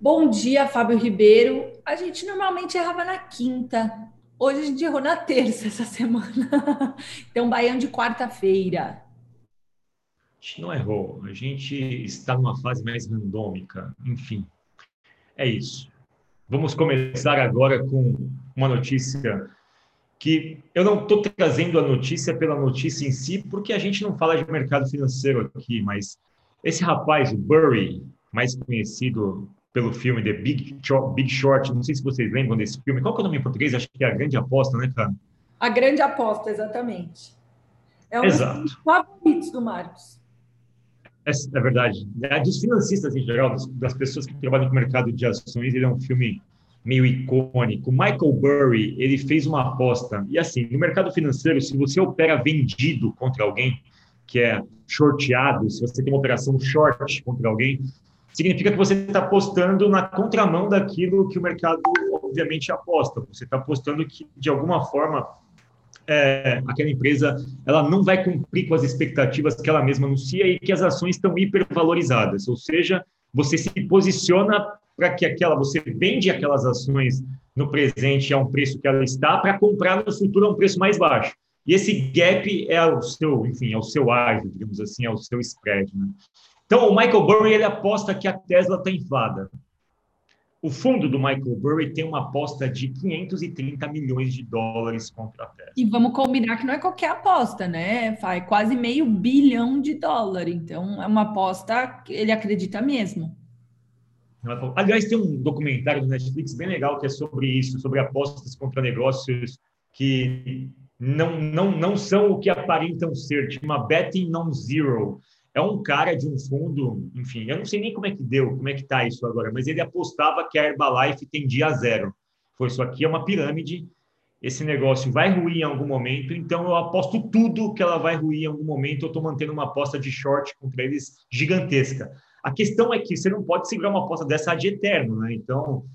Bom dia, Fábio Ribeiro. A gente normalmente errava na quinta. Hoje a gente errou na terça essa semana. Então, Baiano de quarta-feira. A gente não errou. A gente está numa fase mais randômica. Enfim, é isso. Vamos começar agora com uma notícia que eu não estou trazendo a notícia pela notícia em si, porque a gente não fala de mercado financeiro aqui, mas esse rapaz, o Burry, mais conhecido pelo filme The Big Short, Big Short, não sei se vocês lembram desse filme. Qual que é o nome em português? Acho que é A Grande Aposta, né, cara? A Grande Aposta, exatamente. É um Exato. dos favoritos do Marcos. É, é, verdade. É dos financistas em geral, das, das, pessoas que trabalham no mercado de ações, ele é um filme meio icônico. Michael Burry, ele fez uma aposta. E assim, no mercado financeiro, se você opera vendido contra alguém, que é shorteado, se você tem uma operação short contra alguém, significa que você está apostando na contramão daquilo que o mercado, obviamente, aposta. Você está apostando que, de alguma forma, é, aquela empresa ela não vai cumprir com as expectativas que ela mesma anuncia e que as ações estão hipervalorizadas. Ou seja, você se posiciona para que aquela, você vende aquelas ações no presente a um preço que ela está para comprar no futuro a um preço mais baixo. E esse gap é o seu, enfim, é o seu ágio, digamos assim, é o seu spread. Né? Então, o Michael Burry ele aposta que a Tesla está inflada. O fundo do Michael Burry tem uma aposta de 530 milhões de dólares contra a Tesla. E vamos combinar que não é qualquer aposta, né? Faz quase meio bilhão de dólares. Então, é uma aposta que ele acredita mesmo. Aliás, tem um documentário do Netflix bem legal que é sobre isso, sobre apostas contra negócios que não, não, não são o que aparentam ser. Chama Betting Non-Zero é um cara de um fundo, enfim, eu não sei nem como é que deu, como é que está isso agora, mas ele apostava que a Herbalife tendia a zero. Foi isso aqui é uma pirâmide, esse negócio vai ruir em algum momento, então eu aposto tudo que ela vai ruir em algum momento, eu estou mantendo uma aposta de short contra eles gigantesca. A questão é que você não pode segurar uma aposta dessa de eterno, né? Então,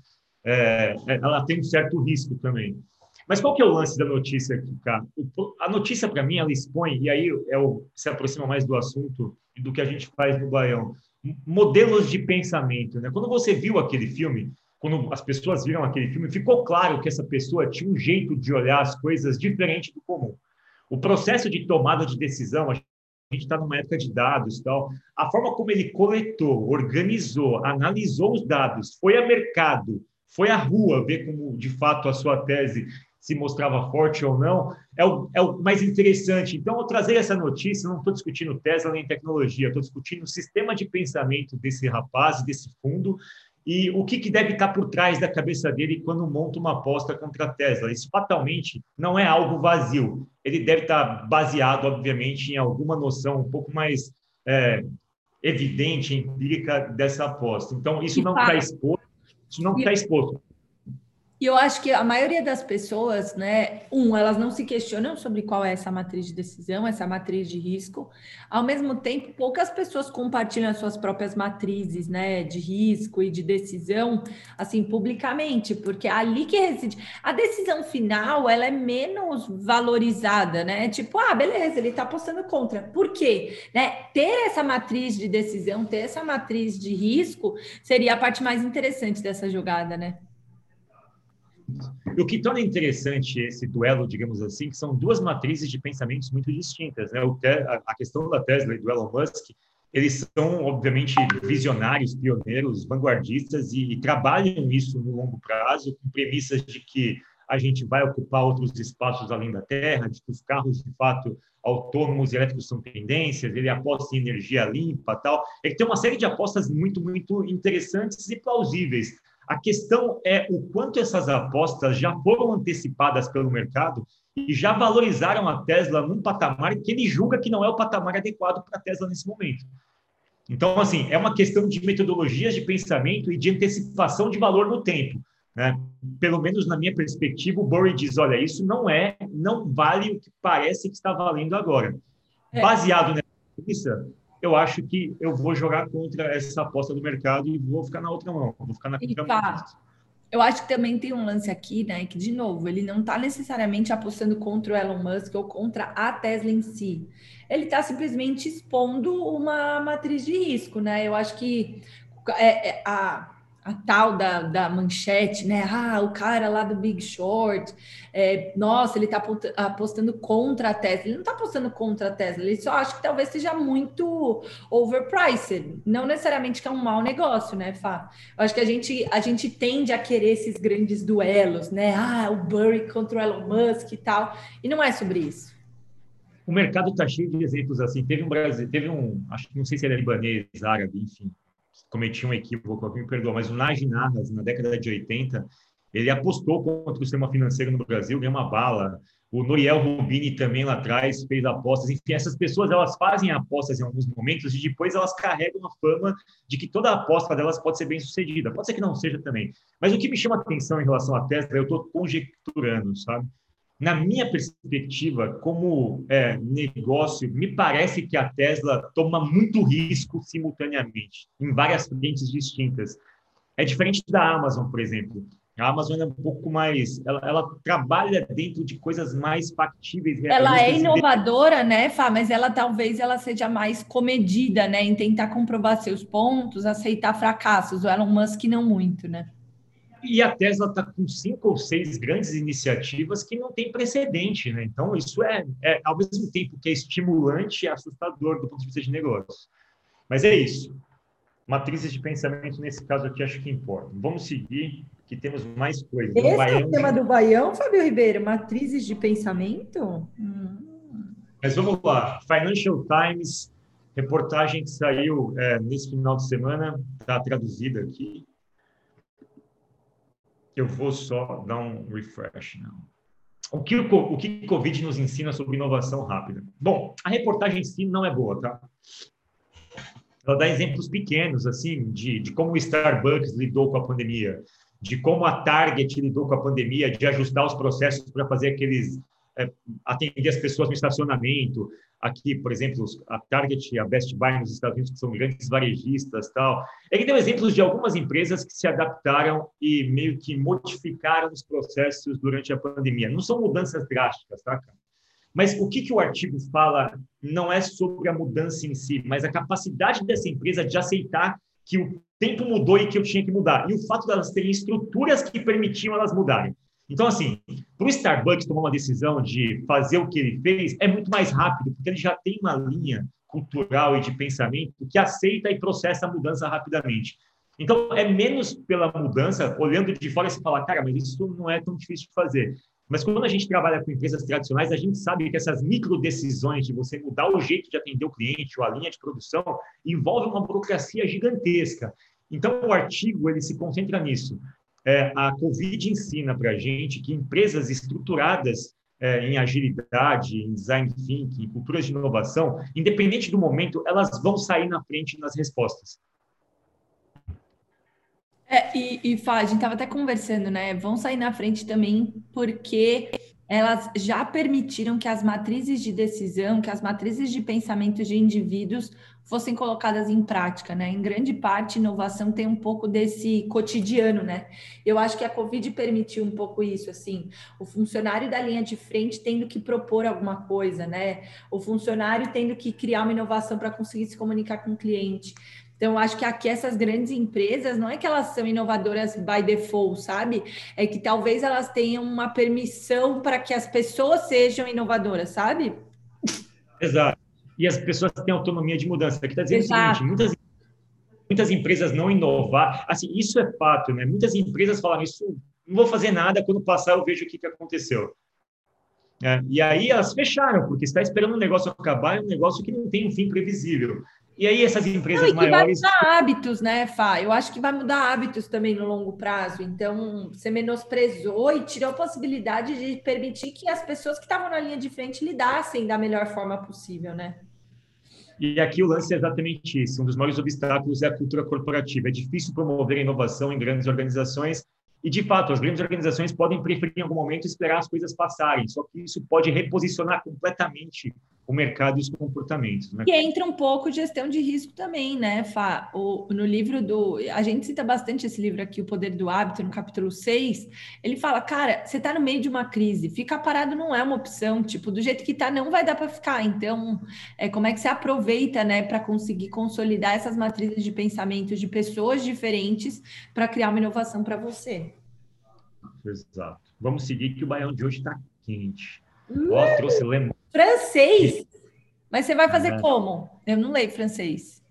é, ela tem um certo risco também. Mas qual que é o lance da notícia aqui, cara? A notícia, para mim, ela expõe, e aí é o, se aproxima mais do assunto do que a gente faz no Baião, modelos de pensamento. Né? Quando você viu aquele filme, quando as pessoas viram aquele filme, ficou claro que essa pessoa tinha um jeito de olhar as coisas diferente do comum. O processo de tomada de decisão, a gente está numa época de dados tal, a forma como ele coletou, organizou, analisou os dados, foi a mercado, foi à rua ver como de fato a sua tese se mostrava forte ou não, é o, é o mais interessante. Então, ao trazer essa notícia, não estou discutindo Tesla nem tecnologia, estou discutindo o sistema de pensamento desse rapaz, desse fundo, e o que, que deve estar por trás da cabeça dele quando monta uma aposta contra a Tesla. Isso fatalmente não é algo vazio. Ele deve estar baseado, obviamente, em alguma noção um pouco mais é, evidente, empírica dessa aposta. Então, isso não está exposto. Isso não está exposto. E eu acho que a maioria das pessoas, né, um, elas não se questionam sobre qual é essa matriz de decisão, essa matriz de risco. Ao mesmo tempo, poucas pessoas compartilham as suas próprias matrizes, né, de risco e de decisão, assim, publicamente, porque é ali que reside. A decisão final, ela é menos valorizada, né? Tipo, ah, beleza, ele está apostando contra. Por quê? Né? Ter essa matriz de decisão, ter essa matriz de risco, seria a parte mais interessante dessa jogada, né? O que torna interessante esse duelo, digamos assim, que são duas matrizes de pensamentos muito distintas. Né? A questão da Tesla e do Elon Musk, eles são, obviamente, visionários, pioneiros, vanguardistas e, e trabalham isso no longo prazo, com premissas de que a gente vai ocupar outros espaços além da Terra, de que os carros, de fato, autônomos e elétricos são tendências, ele aposta em energia limpa tal. Ele tem uma série de apostas muito, muito interessantes e plausíveis. A questão é o quanto essas apostas já foram antecipadas pelo mercado e já valorizaram a Tesla num patamar que ele julga que não é o patamar adequado para a Tesla nesse momento. Então, assim, é uma questão de metodologias de pensamento e de antecipação de valor no tempo. Né? Pelo menos na minha perspectiva, o Burry diz: olha, isso não é, não vale o que parece que está valendo agora. É. Baseado nessa premissa, eu acho que eu vou jogar contra essa aposta do mercado e vou ficar na outra mão, vou ficar na contramão. Eu acho que também tem um lance aqui, né? Que, de novo, ele não está necessariamente apostando contra o Elon Musk ou contra a Tesla em si. Ele está simplesmente expondo uma matriz de risco, né? Eu acho que é, é, a a tal da, da manchete, né? Ah, o cara lá do Big Short, é, nossa, ele está apostando contra a Tesla. Ele não está apostando contra a Tesla, ele só acha que talvez seja muito overpriced. Não necessariamente que é um mau negócio, né, Fá? Eu acho que a gente, a gente tende a querer esses grandes duelos, né? Ah, o Burry contra o Elon Musk e tal. E não é sobre isso. O mercado está cheio de exemplos assim. Teve um Brasil, teve um, acho que não sei se ele é libanês, árabe, enfim cometi um equívoco, me perdoa, mas o Nagy Narras, na década de 80, ele apostou contra o sistema financeiro no Brasil, ganhou uma bala. O Noriel Rubini também lá atrás fez apostas. Enfim, essas pessoas elas fazem apostas em alguns momentos e depois elas carregam a fama de que toda aposta delas pode ser bem sucedida. Pode ser que não seja também. Mas o que me chama atenção em relação à Tesla, eu estou conjecturando, sabe? Na minha perspectiva, como é, negócio, me parece que a Tesla toma muito risco simultaneamente, em várias frentes distintas. É diferente da Amazon, por exemplo. A Amazon é um pouco mais. Ela, ela trabalha dentro de coisas mais factíveis. Ela é inovadora, né, Fá? Mas ela talvez ela seja mais comedida, né? Em tentar comprovar seus pontos, aceitar fracassos. O Elon Musk não muito, né? E a Tesla está com cinco ou seis grandes iniciativas que não tem precedente, né? Então, isso é, é, ao mesmo tempo que é estimulante e assustador do ponto de vista de negócio. Mas é isso. Matrizes de pensamento, nesse caso aqui, acho que importa. Vamos seguir, que temos mais coisas. Esse Baião, é o tema do Baião, Fábio Ribeiro? Matrizes de pensamento? Hum. Mas vamos lá. Financial Times, reportagem que saiu é, nesse final de semana, está traduzida aqui. Eu vou só dar um refresh. Não. O que o, que Covid nos ensina sobre inovação rápida? Bom, a reportagem em si não é boa, tá? Ela dá exemplos pequenos, assim, de, de como o Starbucks lidou com a pandemia, de como a Target lidou com a pandemia, de ajustar os processos para fazer aqueles é, atender as pessoas no estacionamento. Aqui, por exemplo, a Target e a Best Buy nos Estados Unidos, que são grandes varejistas tal. Ele deu exemplos de algumas empresas que se adaptaram e meio que modificaram os processos durante a pandemia. Não são mudanças drásticas, tá, cara? Mas o que, que o artigo fala não é sobre a mudança em si, mas a capacidade dessa empresa de aceitar que o tempo mudou e que eu tinha que mudar. E o fato delas terem estruturas que permitiam elas mudarem. Então, assim, para o Starbucks tomar uma decisão de fazer o que ele fez, é muito mais rápido, porque ele já tem uma linha cultural e de pensamento que aceita e processa a mudança rapidamente. Então, é menos pela mudança, olhando de fora, você fala, cara, mas isso não é tão difícil de fazer. Mas quando a gente trabalha com empresas tradicionais, a gente sabe que essas micro decisões de você mudar o jeito de atender o cliente ou a linha de produção envolve uma burocracia gigantesca. Então, o artigo ele se concentra nisso é, a Covid ensina para a gente que empresas estruturadas é, em agilidade, em design thinking, em culturas de inovação, independente do momento, elas vão sair na frente nas respostas. É, e, e Fá, a gente estava até conversando, né? Vão sair na frente também porque elas já permitiram que as matrizes de decisão, que as matrizes de pensamento de indivíduos fossem colocadas em prática, né? Em grande parte, inovação tem um pouco desse cotidiano, né? Eu acho que a Covid permitiu um pouco isso, assim, o funcionário da linha de frente tendo que propor alguma coisa, né? O funcionário tendo que criar uma inovação para conseguir se comunicar com o cliente. Então, acho que aqui essas grandes empresas, não é que elas são inovadoras by default, sabe? É que talvez elas tenham uma permissão para que as pessoas sejam inovadoras, sabe? Exato e as pessoas têm autonomia de mudança. Aqui está dizendo Exato. o seguinte: muitas, muitas empresas não inovar. Assim, isso é fato, né? Muitas empresas falam isso, não vou fazer nada, quando passar eu vejo o que, que aconteceu. É, e aí elas fecharam, porque está esperando o negócio acabar, é um negócio que não tem um fim previsível. E aí essas empresas não, maiores. Vai mudar hábitos, né, Fá? Eu acho que vai mudar hábitos também no longo prazo. Então, você menosprezou e tirou a possibilidade de permitir que as pessoas que estavam na linha de frente lidassem da melhor forma possível, né? E aqui o lance é exatamente isso. Um dos maiores obstáculos é a cultura corporativa. É difícil promover a inovação em grandes organizações. E, de fato, as grandes organizações podem preferir, em algum momento, esperar as coisas passarem. Só que isso pode reposicionar completamente o mercado e os comportamentos. Né? E entra um pouco gestão de risco também, né, Fá? O, no livro do. A gente cita bastante esse livro aqui, O Poder do Hábito, no capítulo 6. Ele fala, cara, você está no meio de uma crise, ficar parado não é uma opção. Tipo, do jeito que está, não vai dar para ficar. Então, é, como é que você aproveita, né, para conseguir consolidar essas matrizes de pensamento de pessoas diferentes para criar uma inovação para você? Exato. Vamos seguir que o baião de hoje está quente. Ó, uh, trouxe lemon. Francês? Mas você vai fazer é. como? Eu não leio francês.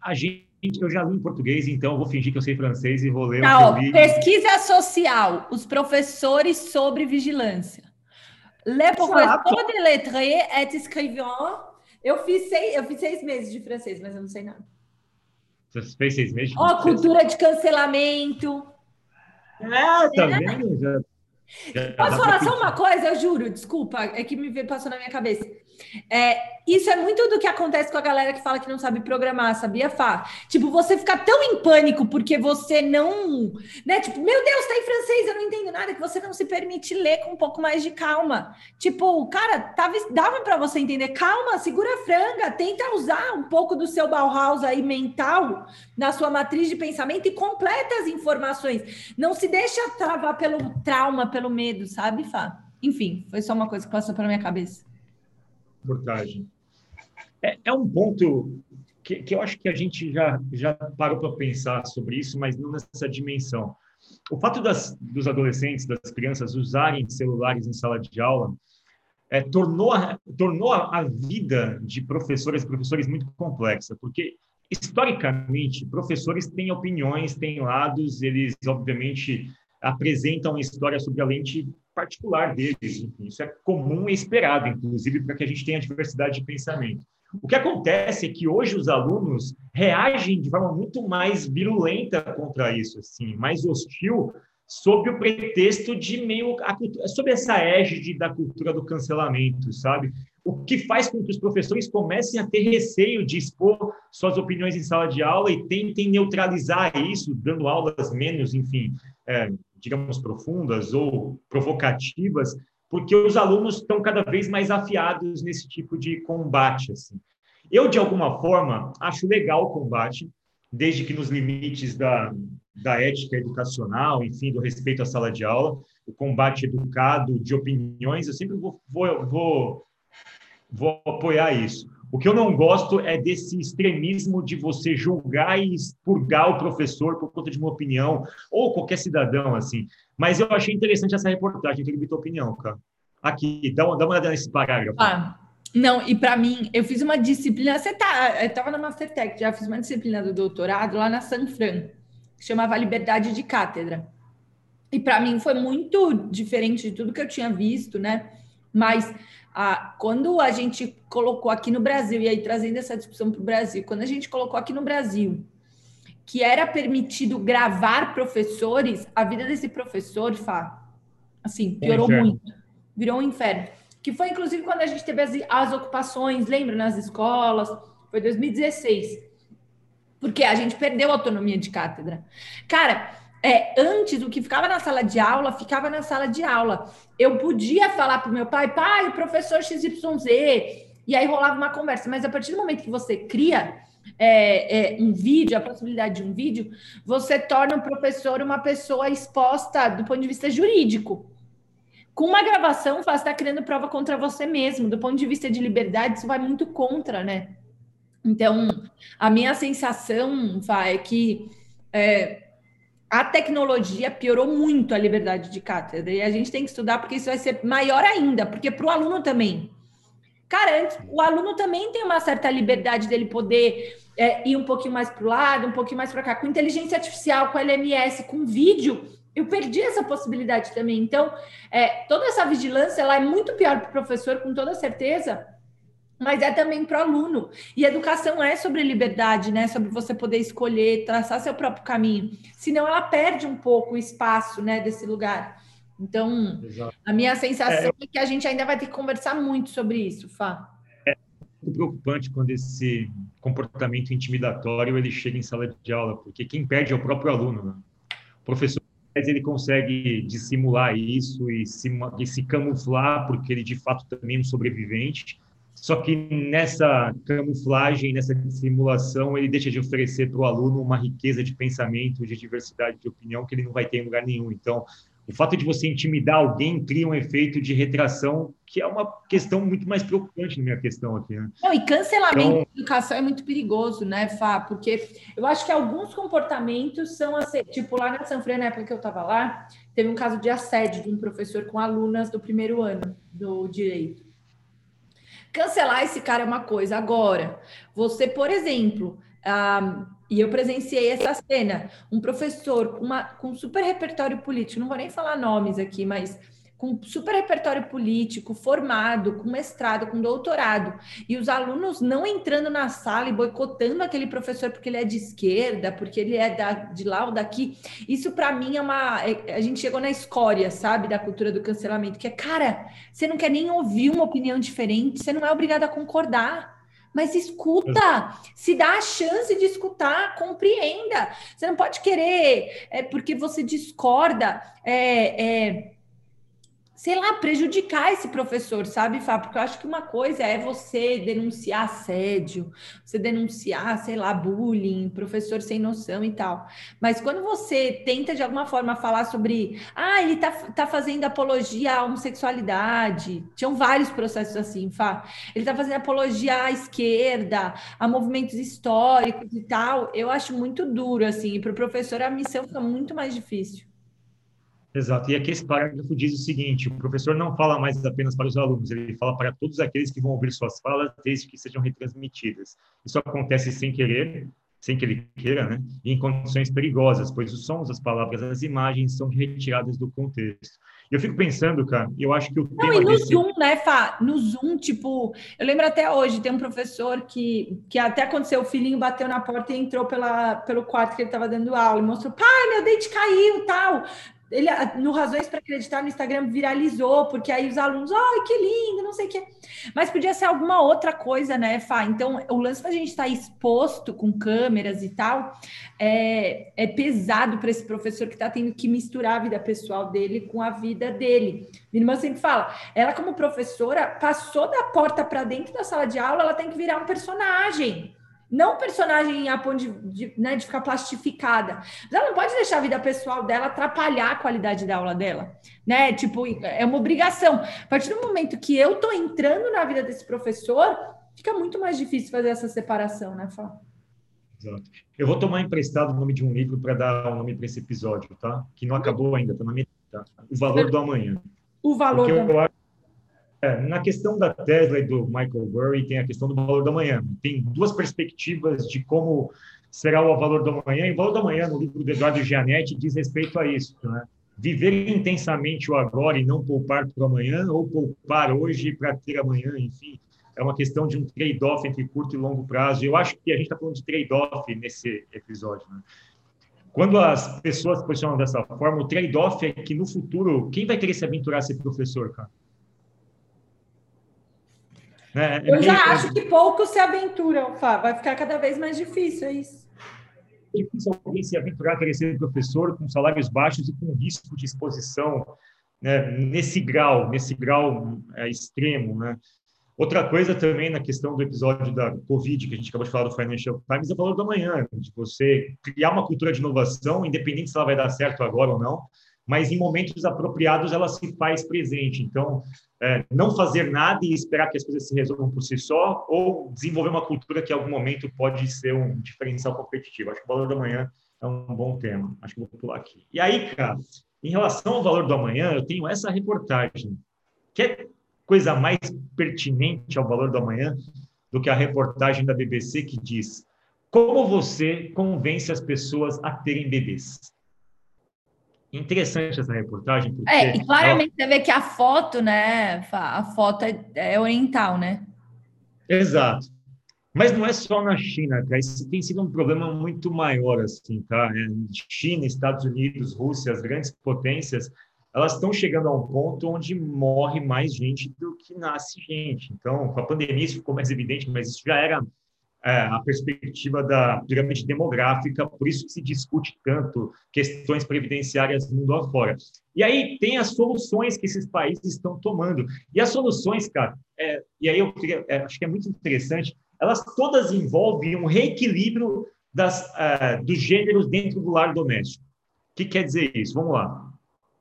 A gente, eu já li em português, então eu vou fingir que eu sei francês e vou ler tá, o que Pesquisa social, os professores sobre vigilância. Le professeur de lettres et escrivant. Eu fiz, seis, eu fiz seis meses de francês, mas eu não sei nada. Você fez seis meses de Ó, oh, cultura de cancelamento. É, tá é. vendo? Já Posso falar só uma coisa? Eu juro, desculpa, é que me passou na minha cabeça. É, isso é muito do que acontece com a galera que fala que não sabe programar, sabia, Fá? Tipo, você fica tão em pânico porque você não. Né? Tipo, meu Deus, tá em francês, eu não entendo nada, que você não se permite ler com um pouco mais de calma. Tipo, cara, tava, dava para você entender. Calma, segura a franga, tenta usar um pouco do seu Bauhaus aí mental na sua matriz de pensamento e completa as informações. Não se deixa travar pelo trauma, pelo medo, sabe, Fá? Enfim, foi só uma coisa que passou pela minha cabeça reportagem. É, é um ponto que, que, eu acho que a gente já, já parou para pensar sobre isso, mas não nessa dimensão. O fato das, dos adolescentes, das crianças usarem celulares em sala de aula é, tornou, a, tornou a, vida de professores e professores muito complexa, porque historicamente professores têm opiniões, têm lados, eles obviamente apresentam história sobre a lente particular deles. Enfim, isso é comum e esperado, inclusive, para que a gente tenha diversidade de pensamento. O que acontece é que hoje os alunos reagem de forma muito mais virulenta contra isso, assim, mais hostil, sob o pretexto de meio sob essa égide da cultura do cancelamento, sabe? O que faz com que os professores comecem a ter receio de expor suas opiniões em sala de aula e tentem neutralizar isso, dando aulas menos, enfim, é, digamos, profundas ou provocativas, porque os alunos estão cada vez mais afiados nesse tipo de combate. Assim. Eu, de alguma forma, acho legal o combate, desde que nos limites da, da ética educacional, enfim, do respeito à sala de aula, o combate educado de opiniões, eu sempre vou, vou, vou, vou apoiar isso. O que eu não gosto é desse extremismo de você julgar e expurgar o professor por conta de uma opinião, ou qualquer cidadão, assim. Mas eu achei interessante essa reportagem, queria tua opinião, cara. Aqui, dá uma, dá uma olhada nesse parágrafo. Ah, não, e para mim, eu fiz uma disciplina, você tá, eu estava na Mastertech, já fiz uma disciplina do doutorado lá na San Fran, que chamava Liberdade de Cátedra. E para mim foi muito diferente de tudo que eu tinha visto, né? Mas ah, quando a gente colocou aqui no Brasil, e aí trazendo essa discussão para o Brasil, quando a gente colocou aqui no Brasil que era permitido gravar professores, a vida desse professor, Fá, assim, piorou muito. Virou um inferno. Que foi, inclusive, quando a gente teve as, as ocupações, lembra, nas escolas, foi 2016. Porque a gente perdeu a autonomia de cátedra. Cara, é, antes, o que ficava na sala de aula, ficava na sala de aula. Eu podia falar para o meu pai, pai, o professor XYZ, e aí rolava uma conversa. Mas a partir do momento que você cria é, é, um vídeo, a possibilidade de um vídeo, você torna o professor uma pessoa exposta do ponto de vista jurídico. Com uma gravação, você está criando prova contra você mesmo. Do ponto de vista de liberdade, isso vai muito contra, né? Então, a minha sensação, vai, é que é, a tecnologia piorou muito a liberdade de cátedra e a gente tem que estudar porque isso vai ser maior ainda, porque para o aluno também. Cara, antes, o aluno também tem uma certa liberdade dele poder é, ir um pouquinho mais para o lado, um pouquinho mais para cá. Com inteligência artificial, com LMS, com vídeo, eu perdi essa possibilidade também. Então, é, toda essa vigilância ela é muito pior para o professor, com toda certeza, mas é também para o aluno. E educação é sobre liberdade, né? Sobre você poder escolher, traçar seu próprio caminho. Senão ela perde um pouco o espaço, né, desse lugar. Então, Exato. a minha sensação é, é, que a gente ainda vai ter que conversar muito sobre isso, Fá. É muito preocupante quando esse comportamento intimidatório ele chega em sala de aula, porque quem perde é o próprio aluno, né? O professor ele consegue dissimular isso e se, e se camuflar porque ele de fato também é um sobrevivente só que nessa camuflagem, nessa simulação, ele deixa de oferecer para o aluno uma riqueza de pensamento, de diversidade de opinião que ele não vai ter em lugar nenhum. Então, o fato de você intimidar alguém cria um efeito de retração, que é uma questão muito mais preocupante na minha questão aqui. Né? Não, e cancelamento então, de educação é muito perigoso, né, Fá? Porque eu acho que alguns comportamentos são assim, tipo lá na Sanfran, na época que eu estava lá, teve um caso de assédio de um professor com alunas do primeiro ano do direito. Cancelar esse cara é uma coisa. Agora, você, por exemplo, ah, e eu presenciei essa cena, um professor com, uma, com super repertório político, não vou nem falar nomes aqui, mas com super repertório político, formado, com mestrado, com doutorado, e os alunos não entrando na sala e boicotando aquele professor porque ele é de esquerda, porque ele é da, de lá ou daqui. Isso para mim é uma. É, a gente chegou na escória, sabe, da cultura do cancelamento, que é, cara, você não quer nem ouvir uma opinião diferente, você não é obrigado a concordar. Mas escuta, se dá a chance de escutar, compreenda. Você não pode querer, é, porque você discorda, é, é, sei lá, prejudicar esse professor, sabe, Fá? Porque eu acho que uma coisa é você denunciar assédio, você denunciar, sei lá, bullying, professor sem noção e tal. Mas quando você tenta, de alguma forma, falar sobre, ah, ele tá, tá fazendo apologia à homossexualidade, tinham vários processos assim, Fá. Ele tá fazendo apologia à esquerda, a movimentos históricos e tal. Eu acho muito duro, assim, para o professor a missão fica muito mais difícil. Exato. E aqui esse parágrafo diz o seguinte: o professor não fala mais apenas para os alunos, ele fala para todos aqueles que vão ouvir suas falas, desde que sejam retransmitidas. Isso acontece sem querer, sem que ele queira, né? E em condições perigosas, pois os sons, as palavras, as imagens são retiradas do contexto. E eu fico pensando, cara, eu acho que o não, e no desse... Zoom, né, Fá? No Zoom, tipo, eu lembro até hoje, tem um professor que, que até aconteceu, o filhinho bateu na porta e entrou pela, pelo quarto que ele estava dando aula e mostrou: pai, meu dente caiu tal ele no Razões para Acreditar no Instagram viralizou, porque aí os alunos, ai, que lindo, não sei o quê. Mas podia ser alguma outra coisa, né, Fá? Então, o lance da gente estar tá exposto com câmeras e tal é, é pesado para esse professor que está tendo que misturar a vida pessoal dele com a vida dele. Minha irmã sempre fala, ela, como professora, passou da porta para dentro da sala de aula, ela tem que virar um personagem não personagem a ponto de, de, né, de ficar plastificada. Mas ela não pode deixar a vida pessoal dela atrapalhar a qualidade da aula dela, né? Tipo, é uma obrigação. A partir do momento que eu tô entrando na vida desse professor, fica muito mais difícil fazer essa separação, né, Fá? Exato. Eu vou tomar emprestado o nome de um livro para dar o nome para esse episódio, tá? Que não acabou ainda, tá na minha. Tá? O Valor do Amanhã. O Valor do Amanhã. É, na questão da Tesla e do Michael Burry, tem a questão do valor do amanhã. Tem duas perspectivas de como será o valor do amanhã. E o valor do amanhã, no livro do Eduardo Gianetti, diz respeito a isso. Né? Viver intensamente o agora e não poupar para amanhã, ou poupar hoje para ter amanhã, enfim. É uma questão de um trade-off entre curto e longo prazo. Eu acho que a gente está falando de trade-off nesse episódio. Né? Quando as pessoas se posicionam dessa forma, o trade-off é que no futuro, quem vai querer se aventurar a ser professor, cara? É, é, eu já é, acho que poucos se aventuram, Fá. vai ficar cada vez mais difícil, é isso. É difícil alguém se aventurar a querer ser professor com salários baixos e com risco de exposição né, nesse grau, nesse grau é, extremo, né? Outra coisa também na questão do episódio da Covid, que a gente acabou de falar do Financial Times, é o valor da manhã, de você criar uma cultura de inovação, independente se ela vai dar certo agora ou não, mas em momentos apropriados ela se faz presente. Então, é, não fazer nada e esperar que as coisas se resolvam por si só, ou desenvolver uma cultura que em algum momento pode ser um diferencial competitivo. Acho que o valor do amanhã é um bom tema. Acho que vou pular aqui. E aí, cara, em relação ao valor do amanhã, eu tenho essa reportagem. Que é coisa mais pertinente ao valor do amanhã do que a reportagem da BBC que diz como você convence as pessoas a terem bebês? Interessante essa reportagem. Porque é, e claramente você vê que a foto, né? A foto é, é, oriental, né? Exato. Mas não é só na China, cara. Isso tem sido um problema muito maior, assim, tá? É, China, Estados Unidos, Rússia, as grandes potências, elas estão chegando a um ponto onde morre mais gente do que nasce gente. Então, com a pandemia isso ficou mais evidente, mas isso já era é, a perspectiva da pirâmide demográfica, por isso que se discute tanto questões previdenciárias mundo afora. E aí tem as soluções que esses países estão tomando. E as soluções, cara, é, e aí eu queria, é, acho que é muito interessante, elas todas envolvem um reequilíbrio das, é, dos gêneros dentro do lar doméstico. O que quer dizer isso? Vamos lá.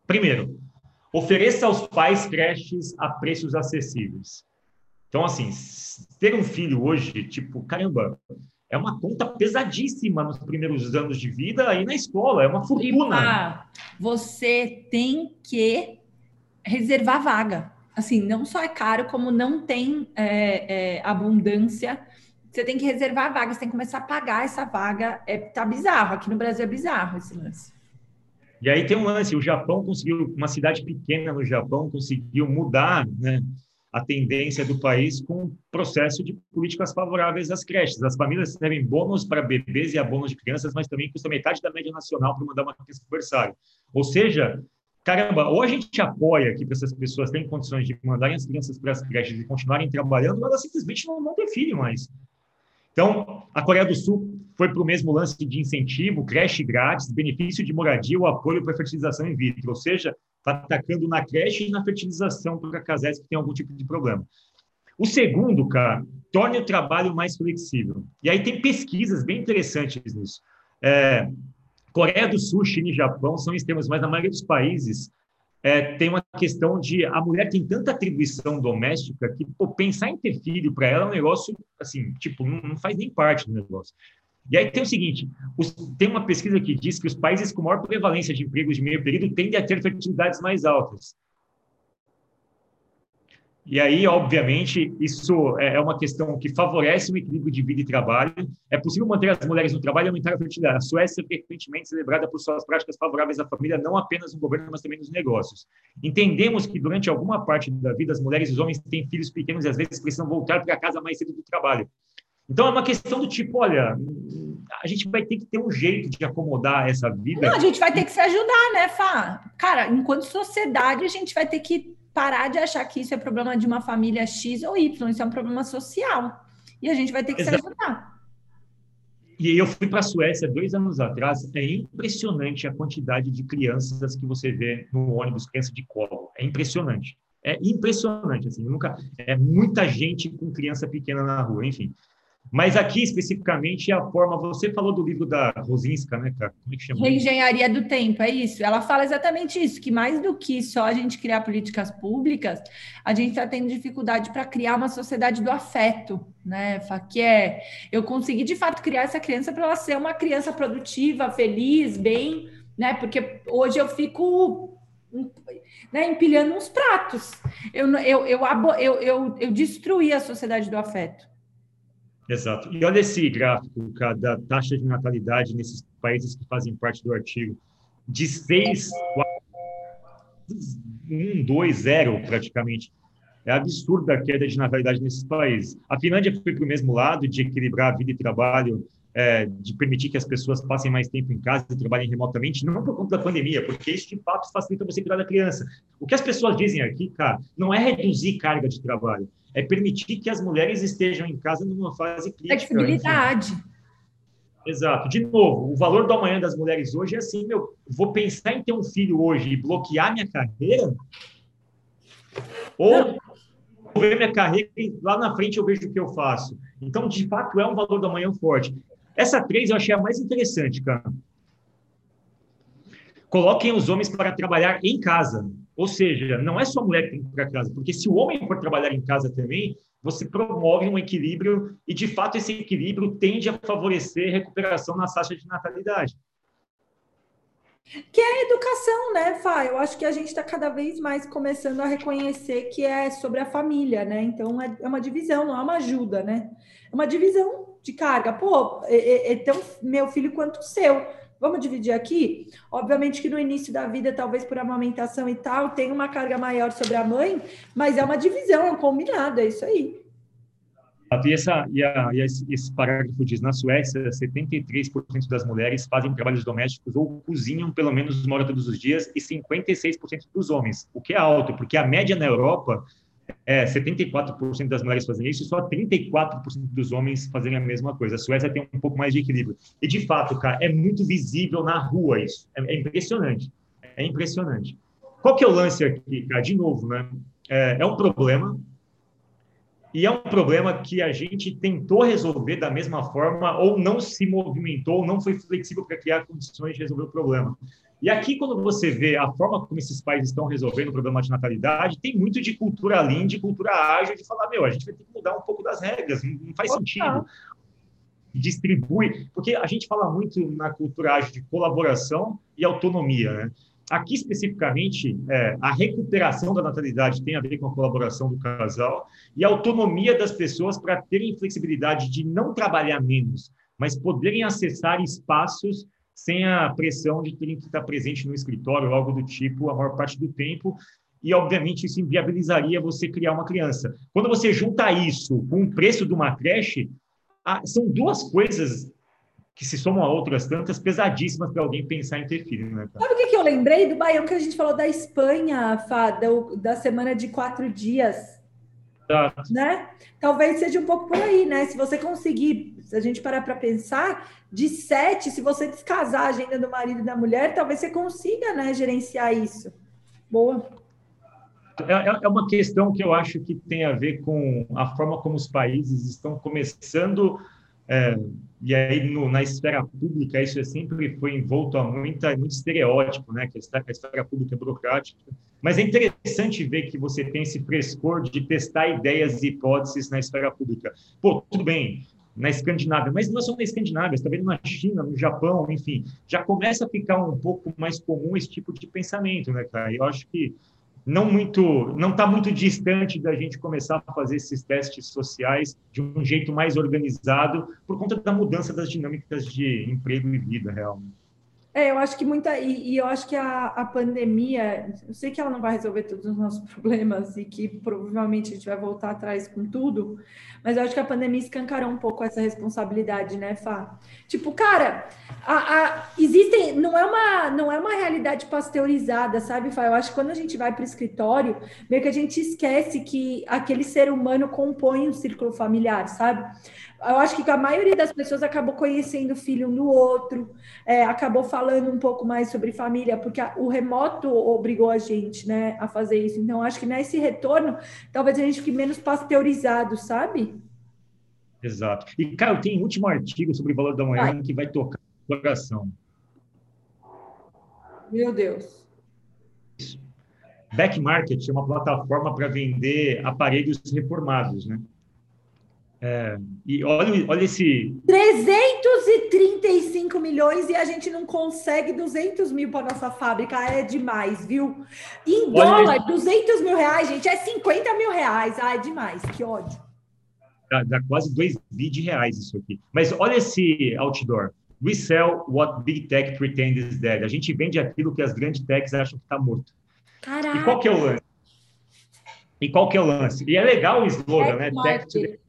Primeiro, ofereça aos pais creches a preços acessíveis. Então, assim, ter um filho hoje, tipo, caramba, é uma conta pesadíssima nos primeiros anos de vida e na escola, é uma fortuna. Você tem que reservar vaga. Assim, não só é caro, como não tem é, é, abundância. Você tem que reservar vaga, você tem que começar a pagar essa vaga. É, tá bizarro, aqui no Brasil é bizarro esse lance. E aí tem um lance, o Japão conseguiu, uma cidade pequena no Japão conseguiu mudar, né? A tendência do país com o processo de políticas favoráveis às creches. As famílias recebem bônus para bebês e abonos de crianças, mas também custa metade da média nacional para mandar uma criança berçário. Ou seja, caramba, ou a gente apoia que essas pessoas têm condições de mandarem as crianças para as creches e continuarem trabalhando, ou elas simplesmente não ter filho mais. Então, a Coreia do Sul foi para o mesmo lance de incentivo, creche grátis, benefício de moradia, o apoio para fertilização in vitro, ou seja, está atacando na creche e na fertilização para casais que têm algum tipo de problema. O segundo, cara, torne o trabalho mais flexível. E aí tem pesquisas bem interessantes nisso. É, Coreia do Sul, China e Japão são extremos, mas na maioria dos países é, tem uma questão de a mulher tem tanta atribuição doméstica que pô, pensar em ter filho para ela é um negócio assim, tipo, não, não, faz nem parte do negócio. E aí tem o seguinte: os, tem uma pesquisa que diz que os países com maior prevalência de empregos de meio período tendem a ter fertilidades mais altas. E aí, obviamente, isso é, é uma questão que favorece o equilíbrio de vida e trabalho. É possível manter as mulheres no trabalho e aumentar a fertilidade. A Suécia é frequentemente celebrada por suas práticas favoráveis à família, não apenas no governo, mas também nos negócios. Entendemos que durante alguma parte da vida, as mulheres e os homens têm filhos pequenos e às vezes precisam voltar para casa mais cedo do trabalho. Então, é uma questão do tipo, olha, a gente vai ter que ter um jeito de acomodar essa vida. Não, a gente vai ter que se ajudar, né, Fá? Cara, enquanto sociedade, a gente vai ter que parar de achar que isso é problema de uma família X ou Y, isso é um problema social. E a gente vai ter que Exato. se ajudar. E eu fui para a Suécia dois anos atrás. É impressionante a quantidade de crianças que você vê no ônibus, criança de colo. É impressionante. É impressionante, assim, nunca é muita gente com criança pequena na rua, enfim. Mas aqui, especificamente, é a forma. Você falou do livro da Rosinska, né, cara? Como é que chama? Reengenharia do Tempo, é isso. Ela fala exatamente isso: que mais do que só a gente criar políticas públicas, a gente está tendo dificuldade para criar uma sociedade do afeto, né? Que é eu consegui de fato criar essa criança para ela ser uma criança produtiva, feliz, bem, né? Porque hoje eu fico né, empilhando uns pratos. Eu, eu, eu, eu, eu, eu destruí a sociedade do afeto. Exato. E olha esse gráfico cara, da taxa de natalidade nesses países que fazem parte do artigo. De 6, 1, 2, 0 praticamente. É absurda a queda de natalidade nesses países. A Finlândia foi para o mesmo lado, de equilibrar a vida e trabalho, é, de permitir que as pessoas passem mais tempo em casa e trabalhem remotamente, não por conta da pandemia, porque isso de fato facilita você cuidar da criança. O que as pessoas dizem aqui, cara, não é reduzir carga de trabalho, é permitir que as mulheres estejam em casa numa fase crítica. Flexibilidade. Enfim. Exato. De novo, o valor do amanhã das mulheres hoje é assim, meu, vou pensar em ter um filho hoje e bloquear minha carreira? Ou vou ver minha carreira e lá na frente eu vejo o que eu faço. Então, de fato, é um valor do amanhã forte. Essa três eu achei a mais interessante, cara. Coloquem os homens para trabalhar em casa. Ou seja, não é só a mulher que tem que ir para casa, porque se o homem for trabalhar em casa também, você promove um equilíbrio e, de fato, esse equilíbrio tende a favorecer recuperação na taxa de natalidade. Que é a educação, né, Fá? Eu acho que a gente está cada vez mais começando a reconhecer que é sobre a família, né? Então é, é uma divisão, não é uma ajuda, né? É uma divisão de carga. Pô, é, é, é tão meu filho quanto o seu. Vamos dividir aqui? Obviamente que no início da vida, talvez por amamentação e tal, tem uma carga maior sobre a mãe, mas é uma divisão, é um combinado, é isso aí. E, essa, e, a, e esse parágrafo diz: na Suécia, 73% das mulheres fazem trabalhos domésticos ou cozinham pelo menos uma hora todos os dias, e 56% dos homens, o que é alto, porque a média na Europa é, 74% das mulheres fazem isso e só 34% dos homens fazem a mesma coisa. A Suécia tem um pouco mais de equilíbrio. E, de fato, cara, é muito visível na rua isso. É, é impressionante. É impressionante. Qual que é o lance aqui, cara? De novo, né? É, é um problema, e é um problema que a gente tentou resolver da mesma forma, ou não se movimentou, não foi flexível para criar condições de resolver o problema. E aqui, quando você vê a forma como esses países estão resolvendo o problema de natalidade, tem muito de cultura lean, de cultura ágil, de falar, meu, a gente vai ter que mudar um pouco das regras, não, faz sentido. Distribui, porque a gente fala muito na cultura ágil de colaboração e autonomia, né? Aqui, especificamente, é, a recuperação da natalidade tem a ver com a colaboração do casal e a autonomia das pessoas para terem flexibilidade de não trabalhar menos, mas poderem acessar espaços sem a pressão de terem que estar presente no escritório ou algo do tipo a maior parte do tempo. E, obviamente, isso inviabilizaria você criar uma criança. Quando você junta isso com o preço de uma creche, são duas coisas que se somam a outras tantas pesadíssimas para alguém pensar em ter filho. Né, Sabe o que, que eu lembrei do Baião que a gente falou da Espanha, Fá, da, da semana de quatro dias? Né? Talvez seja um pouco por aí, né? Se você conseguir, se a gente parar para pensar, de sete, se você descasar a agenda do marido e da mulher, talvez você consiga, né, gerenciar isso. Boa. É, é, é uma questão que eu acho que tem a ver com a forma como os países estão começando é, e aí, no, na esfera pública, isso sempre foi envolto a muita, muito estereótipo, né? Que a esfera pública é burocrática. Mas é interessante ver que você tem esse frescor de testar ideias e hipóteses na esfera pública. Pô, tudo bem, na Escandinávia, mas não só na Escandinávia, está vendo na China, no Japão, enfim, já começa a ficar um pouco mais comum esse tipo de pensamento, né, cara? Eu acho que não muito, não está muito distante da gente começar a fazer esses testes sociais de um jeito mais organizado por conta da mudança das dinâmicas de emprego e vida realmente. É, eu acho que muita. E, e, eu acho que a, a pandemia, eu sei que ela não vai resolver todos os nossos problemas e que provavelmente a gente vai voltar atrás com tudo, mas eu acho que a pandemia escancarou um pouco essa responsabilidade, né, Fá? Tipo, cara, a, a, existem. Não é, uma, não é uma realidade pasteurizada, sabe, Fá? Eu acho que quando a gente vai para o escritório, meio que a gente esquece que aquele ser humano compõe um círculo familiar, sabe? eu acho que a maioria das pessoas acabou conhecendo o filho um do outro, é, acabou falando um pouco mais sobre família, porque a, o remoto obrigou a gente né, a fazer isso. Então, acho que nesse retorno, talvez a gente fique menos pasteurizado, sabe? Exato. E, cara, tem um último artigo sobre o valor da manhã vai. que vai tocar o coração. Meu Deus. Back Market é uma plataforma para vender aparelhos reformados, né? É, e olha, olha esse. 335 milhões e a gente não consegue 200 mil para nossa fábrica. É demais, viu? Em dólar, 200 mil reais, gente, é 50 mil reais. Ah, é demais, que ódio. Dá, dá quase 2 bi de reais isso aqui. Mas olha esse outdoor. We sell what big tech pretend is dead. A gente vende aquilo que as grandes techs acham que está morto. Caraca. E qual que é o lance? E qual que é o lance? E é legal o slogan, né? Tech to the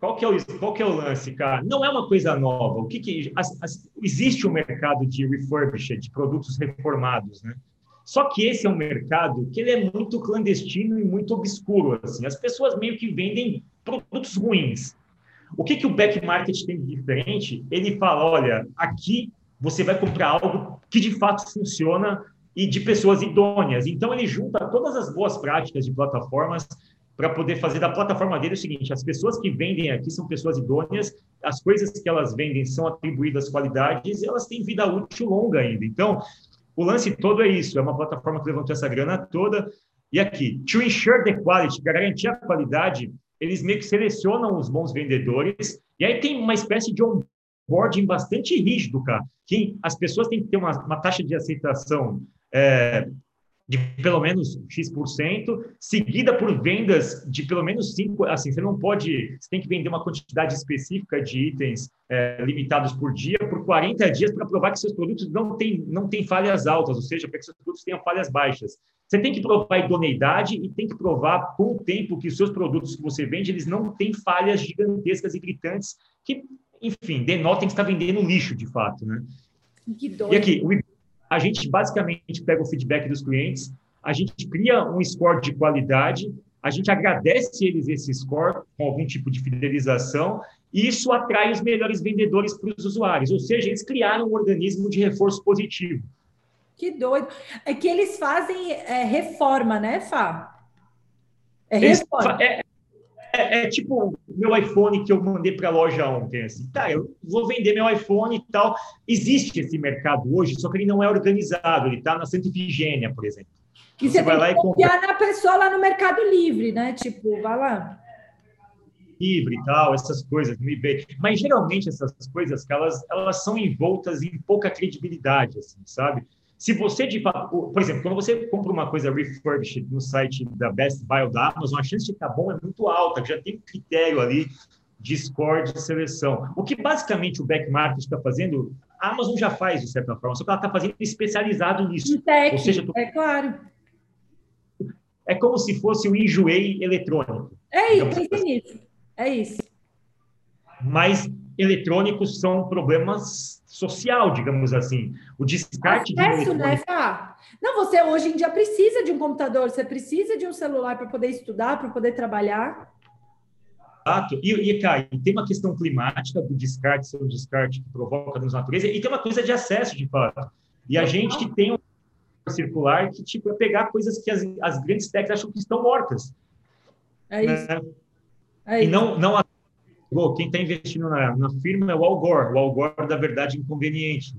qual que, é o, qual que é o lance, cara? Não é uma coisa nova. O que, que as, as, existe um mercado de refurbished, de produtos reformados, né? Só que esse é um mercado que ele é muito clandestino e muito obscuro, assim. As pessoas meio que vendem produtos ruins. O que que o back market tem de diferente? Ele fala, olha, aqui você vai comprar algo que de fato funciona e de pessoas idôneas. Então ele junta todas as boas práticas de plataformas para poder fazer da plataforma dele o seguinte: as pessoas que vendem aqui são pessoas idôneas, as coisas que elas vendem são atribuídas qualidades e elas têm vida útil longa ainda. Então, o lance todo é isso: é uma plataforma que levantou essa grana toda. E aqui, to ensure the quality, para garantir a qualidade, eles meio que selecionam os bons vendedores, e aí tem uma espécie de onboarding bastante rígido, cara, que as pessoas têm que ter uma, uma taxa de aceitação é, de pelo menos X%, seguida por vendas de pelo menos 5%. Assim, você não pode, você tem que vender uma quantidade específica de itens é, limitados por dia, por 40 dias, para provar que seus produtos não têm não tem falhas altas, ou seja, para que seus produtos tenham falhas baixas. Você tem que provar idoneidade e tem que provar com o tempo que os seus produtos que você vende, eles não têm falhas gigantescas e gritantes que, enfim, denotem que está vendendo lixo, de fato, né? E aqui, o a gente basicamente pega o feedback dos clientes, a gente cria um score de qualidade, a gente agradece eles esse score com algum tipo de fidelização, e isso atrai os melhores vendedores para os usuários. Ou seja, eles criaram um organismo de reforço positivo. Que doido. É que eles fazem é, reforma, né, Fá? É reforma. É, é, é, tipo meu iPhone que eu mandei para a loja ontem. Assim, tá, eu vou vender meu iPhone e tal. Existe esse mercado hoje, só que ele não é organizado. Ele está na Santa Ifigênia, por exemplo. E você, você vai lá e compra. na pessoa lá no Mercado Livre, né? Tipo, vai lá. Livre e tal, essas coisas no eBay. Mas geralmente essas coisas, elas, elas são envoltas em pouca credibilidade, assim, sabe? Se você, de por exemplo, quando você compra uma coisa refurbished no site da Best Buy ou da Amazon, a chance de estar bom é muito alta, já tem um critério ali de score de seleção. O que basicamente o back market está fazendo, a Amazon já faz de certa forma, só que ela está fazendo especializado nisso. Tech, Ou seja, tô... é claro. É como se fosse o enjoei eletrônico. É isso, é isso. É isso. Mas eletrônicos são problemas social, digamos assim. O descarte Acesso, de né, Fá? Não, você hoje em dia precisa de um computador, você precisa de um celular para poder estudar, para poder trabalhar. Exato. E, e, cara, tem uma questão climática do descarte, ser um descarte que provoca na natureza, e tem uma coisa de acesso, de fato. E a gente que tem um circular que, tipo, é pegar coisas que as, as grandes techs acham que estão mortas. É isso. Né? É isso. E não, não quem está investindo na, na, firma é o Al Gore, o Al Gore da verdade inconveniente.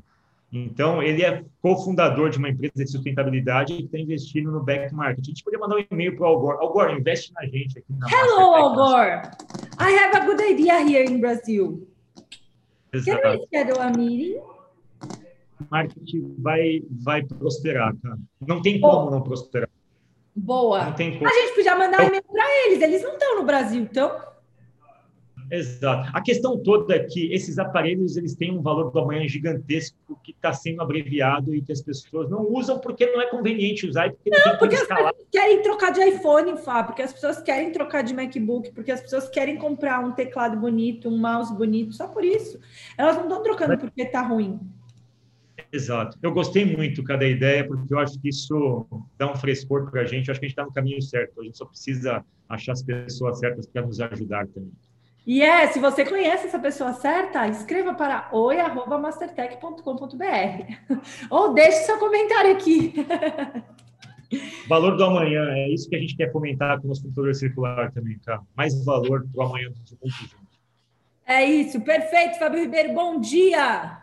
Então, ele é cofundador de uma empresa de sustentabilidade que está investindo no back market. A gente poderia mandar um e-mail para o Al Gore. Al Gore, investe na gente aqui na Hello, Al Gore. I have a good idea here in Brazil. Exato. Can we schedule a meeting? marketing vai, vai prosperar, cara. Não tem como oh. não prosperar. Boa. Não tem como. A gente podia mandar um e-mail para eles. Eles não estão no Brasil, então. Exato. A questão toda é que esses aparelhos eles têm um valor do amanhã gigantesco que está sendo abreviado e que as pessoas não usam porque não é conveniente usar e porque não, não porque as pessoas querem trocar de iPhone, Fá, porque as pessoas querem trocar de MacBook, porque as pessoas querem comprar um teclado bonito, um mouse bonito, só por isso. Elas não estão trocando porque está ruim. Exato. Eu gostei muito cada ideia, porque eu acho que isso dá um frescor para a gente. Eu acho que a gente está no caminho certo. A gente só precisa achar as pessoas certas para nos ajudar também. E é, se você conhece essa pessoa certa, escreva para oi@mastertech.com.br ou deixe seu comentário aqui. Valor do amanhã, é isso que a gente quer comentar com o nosso computador circular também, tá? Mais valor para o amanhã do mundo É isso, perfeito, Fábio Ribeiro, bom dia!